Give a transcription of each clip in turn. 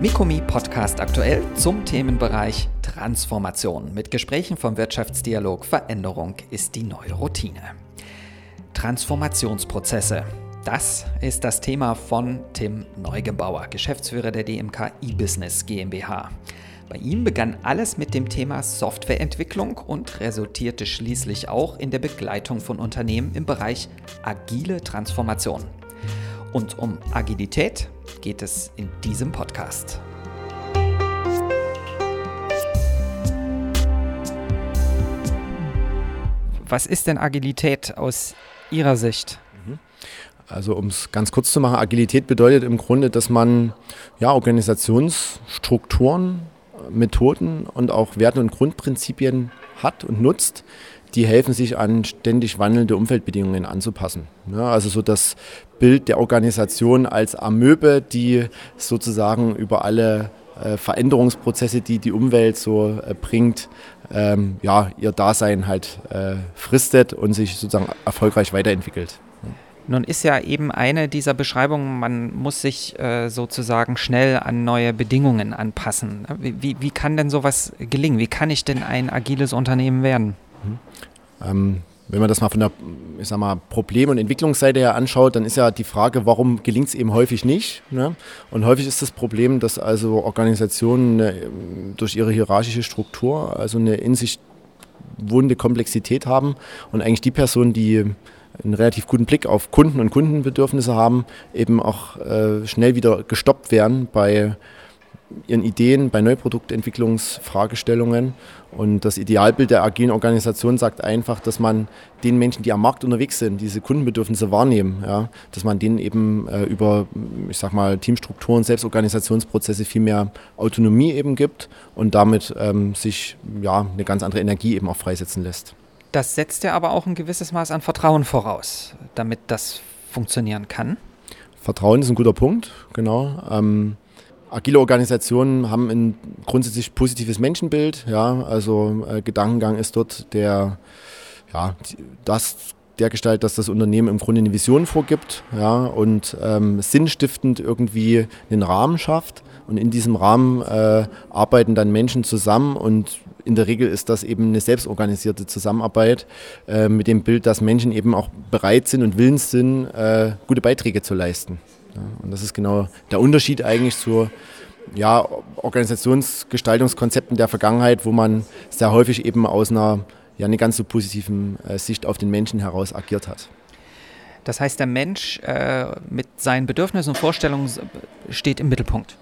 Mikomi Podcast aktuell zum Themenbereich Transformation mit Gesprächen vom Wirtschaftsdialog Veränderung ist die neue Routine. Transformationsprozesse. Das ist das Thema von Tim Neugebauer, Geschäftsführer der DMK E-Business GmbH. Bei ihm begann alles mit dem Thema Softwareentwicklung und resultierte schließlich auch in der Begleitung von Unternehmen im Bereich agile Transformation. Und um Agilität geht es in diesem Podcast. Was ist denn Agilität aus Ihrer Sicht? Mhm. Also um es ganz kurz zu machen, Agilität bedeutet im Grunde, dass man ja, Organisationsstrukturen, Methoden und auch Werte und Grundprinzipien hat und nutzt, die helfen sich an ständig wandelnde Umfeldbedingungen anzupassen. Ja, also so das Bild der Organisation als Amöbe, die sozusagen über alle äh, Veränderungsprozesse, die die Umwelt so äh, bringt, ähm, ja, ihr Dasein halt äh, fristet und sich sozusagen erfolgreich weiterentwickelt. Nun ist ja eben eine dieser Beschreibungen, man muss sich äh, sozusagen schnell an neue Bedingungen anpassen. Wie, wie kann denn sowas gelingen? Wie kann ich denn ein agiles Unternehmen werden? Ähm, wenn man das mal von der ich sag mal, Problem- und Entwicklungsseite her anschaut, dann ist ja die Frage, warum gelingt es eben häufig nicht. Ne? Und häufig ist das Problem, dass also Organisationen eine, durch ihre hierarchische Struktur also eine in sich wohnende Komplexität haben und eigentlich die Personen, die einen relativ guten Blick auf Kunden und Kundenbedürfnisse haben, eben auch äh, schnell wieder gestoppt werden bei ihren Ideen, bei Neuproduktentwicklungsfragestellungen. Und das Idealbild der agilen Organisation sagt einfach, dass man den Menschen, die am Markt unterwegs sind, diese Kundenbedürfnisse wahrnehmen, ja, dass man denen eben äh, über, ich sag mal, Teamstrukturen, Selbstorganisationsprozesse viel mehr Autonomie eben gibt und damit ähm, sich ja, eine ganz andere Energie eben auch freisetzen lässt. Das setzt ja aber auch ein gewisses Maß an Vertrauen voraus, damit das funktionieren kann. Vertrauen ist ein guter Punkt, genau. Ähm, agile Organisationen haben ein grundsätzlich positives Menschenbild. Ja, also äh, Gedankengang ist dort der, ja, das der Gestalt, dass das Unternehmen im Grunde eine Vision vorgibt ja, und ähm, sinnstiftend irgendwie einen Rahmen schafft. Und in diesem Rahmen äh, arbeiten dann Menschen zusammen und in der Regel ist das eben eine selbstorganisierte Zusammenarbeit äh, mit dem Bild, dass Menschen eben auch bereit sind und willens sind, äh, gute Beiträge zu leisten. Ja, und das ist genau der Unterschied eigentlich zu ja, Organisationsgestaltungskonzepten der Vergangenheit, wo man sehr häufig eben aus einer ja, nicht ganz so positiven äh, Sicht auf den Menschen heraus agiert hat. Das heißt, der Mensch äh, mit seinen Bedürfnissen und Vorstellungen steht im Mittelpunkt.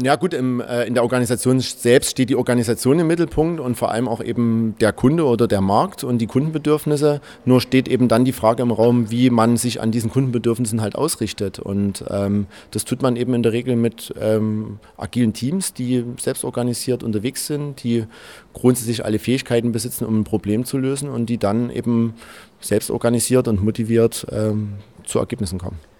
Ja gut, im, äh, in der Organisation selbst steht die Organisation im Mittelpunkt und vor allem auch eben der Kunde oder der Markt und die Kundenbedürfnisse. Nur steht eben dann die Frage im Raum, wie man sich an diesen Kundenbedürfnissen halt ausrichtet. Und ähm, das tut man eben in der Regel mit ähm, agilen Teams, die selbst organisiert unterwegs sind, die grundsätzlich alle Fähigkeiten besitzen, um ein Problem zu lösen und die dann eben selbst organisiert und motiviert ähm, zu Ergebnissen kommen.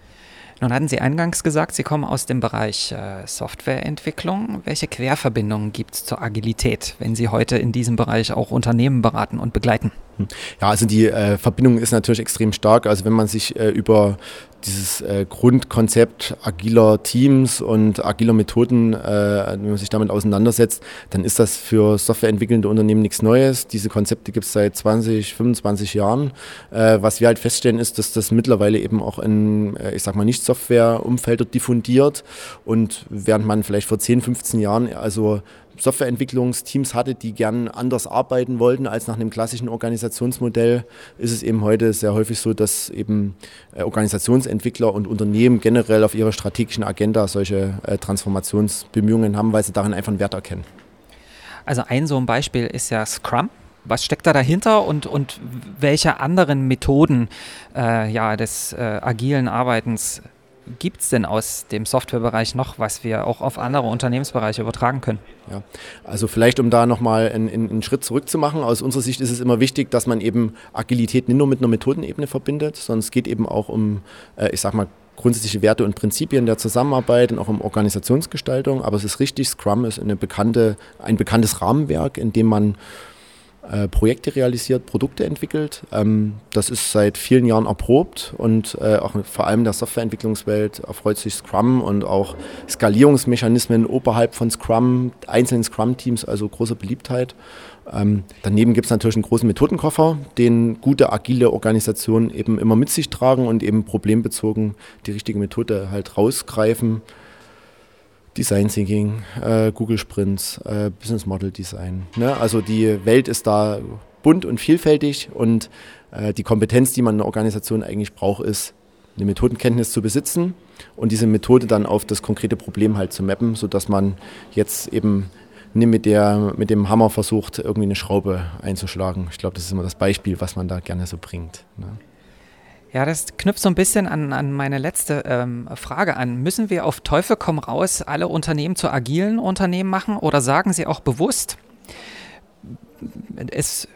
Nun hatten Sie eingangs gesagt, Sie kommen aus dem Bereich äh, Softwareentwicklung. Welche Querverbindungen gibt es zur Agilität, wenn Sie heute in diesem Bereich auch Unternehmen beraten und begleiten? Ja, also die äh, Verbindung ist natürlich extrem stark. Also wenn man sich äh, über dieses äh, Grundkonzept agiler Teams und agiler Methoden, äh, wenn man sich damit auseinandersetzt, dann ist das für softwareentwickelnde Unternehmen nichts Neues. Diese Konzepte gibt es seit 20, 25 Jahren. Äh, was wir halt feststellen, ist, dass das mittlerweile eben auch in, äh, ich sag mal, nicht Software-Umfelder diffundiert und während man vielleicht vor 10, 15 Jahren also Softwareentwicklungsteams hatte, die gern anders arbeiten wollten als nach einem klassischen Organisationsmodell, ist es eben heute sehr häufig so, dass eben äh, Organisationsentwickler und Unternehmen generell auf ihrer strategischen Agenda solche äh, Transformationsbemühungen haben, weil sie darin einfach einen Wert erkennen. Also ein so ein Beispiel ist ja Scrum. Was steckt da dahinter und, und welche anderen Methoden äh, ja, des äh, agilen Arbeitens gibt es denn aus dem Softwarebereich noch, was wir auch auf andere Unternehmensbereiche übertragen können? Ja, also vielleicht, um da nochmal einen, einen Schritt zurückzumachen, aus unserer Sicht ist es immer wichtig, dass man eben Agilität nicht nur mit einer Methodenebene verbindet, sondern es geht eben auch um, äh, ich sag mal, grundsätzliche Werte und Prinzipien der Zusammenarbeit und auch um Organisationsgestaltung. Aber es ist richtig, Scrum ist eine bekannte, ein bekanntes Rahmenwerk, in dem man äh, Projekte realisiert, Produkte entwickelt. Ähm, das ist seit vielen Jahren erprobt und äh, auch vor allem in der Softwareentwicklungswelt erfreut sich Scrum und auch Skalierungsmechanismen oberhalb von Scrum, einzelnen Scrum-Teams, also große Beliebtheit. Ähm, daneben gibt es natürlich einen großen Methodenkoffer, den gute agile Organisationen eben immer mit sich tragen und eben problembezogen die richtige Methode halt rausgreifen. Design Thinking, äh, Google Sprints, äh, Business Model Design. Ne? Also die Welt ist da bunt und vielfältig und äh, die Kompetenz, die man in einer Organisation eigentlich braucht, ist, eine Methodenkenntnis zu besitzen und diese Methode dann auf das konkrete Problem halt zu mappen, sodass man jetzt eben nicht mit, der, mit dem Hammer versucht, irgendwie eine Schraube einzuschlagen. Ich glaube, das ist immer das Beispiel, was man da gerne so bringt. Ne? Ja, das knüpft so ein bisschen an, an meine letzte ähm, Frage an. Müssen wir auf Teufel komm raus alle Unternehmen zu agilen Unternehmen machen oder sagen Sie auch bewusst, es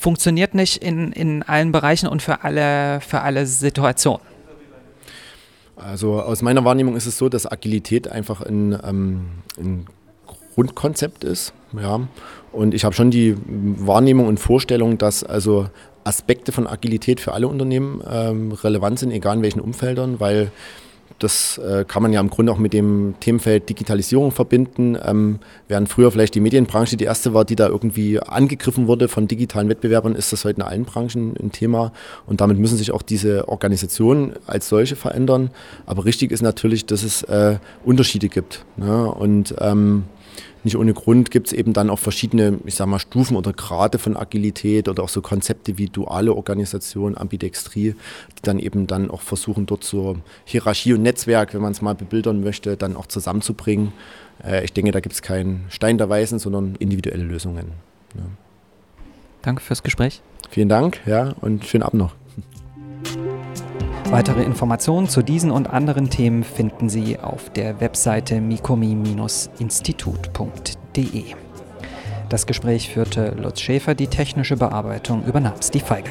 funktioniert nicht in, in allen Bereichen und für alle, für alle Situationen? Also aus meiner Wahrnehmung ist es so, dass Agilität einfach ein, ähm, ein Grundkonzept ist. Ja. Und ich habe schon die Wahrnehmung und Vorstellung, dass also Aspekte von Agilität für alle Unternehmen ähm, relevant sind, egal in welchen Umfeldern, weil das äh, kann man ja im Grunde auch mit dem Themenfeld Digitalisierung verbinden. Ähm, während früher vielleicht die Medienbranche die erste war, die da irgendwie angegriffen wurde von digitalen Wettbewerbern, ist das heute in allen Branchen ein Thema. Und damit müssen sich auch diese Organisationen als solche verändern. Aber richtig ist natürlich, dass es äh, Unterschiede gibt. Ne? Und ähm, nicht ohne Grund gibt es eben dann auch verschiedene, ich sag mal, Stufen oder Grade von Agilität oder auch so Konzepte wie duale Organisation, Ambidextrie, die dann eben dann auch versuchen, dort so Hierarchie und Netzwerk, wenn man es mal bebildern möchte, dann auch zusammenzubringen. Äh, ich denke, da gibt es keinen Stein der Weisen, sondern individuelle Lösungen. Ja. Danke fürs Gespräch. Vielen Dank, ja, und schönen Abend noch. Weitere Informationen zu diesen und anderen Themen finden Sie auf der Webseite mikomi-institut.de. Das Gespräch führte Lutz Schäfer, die technische Bearbeitung übernahm Steve Feige.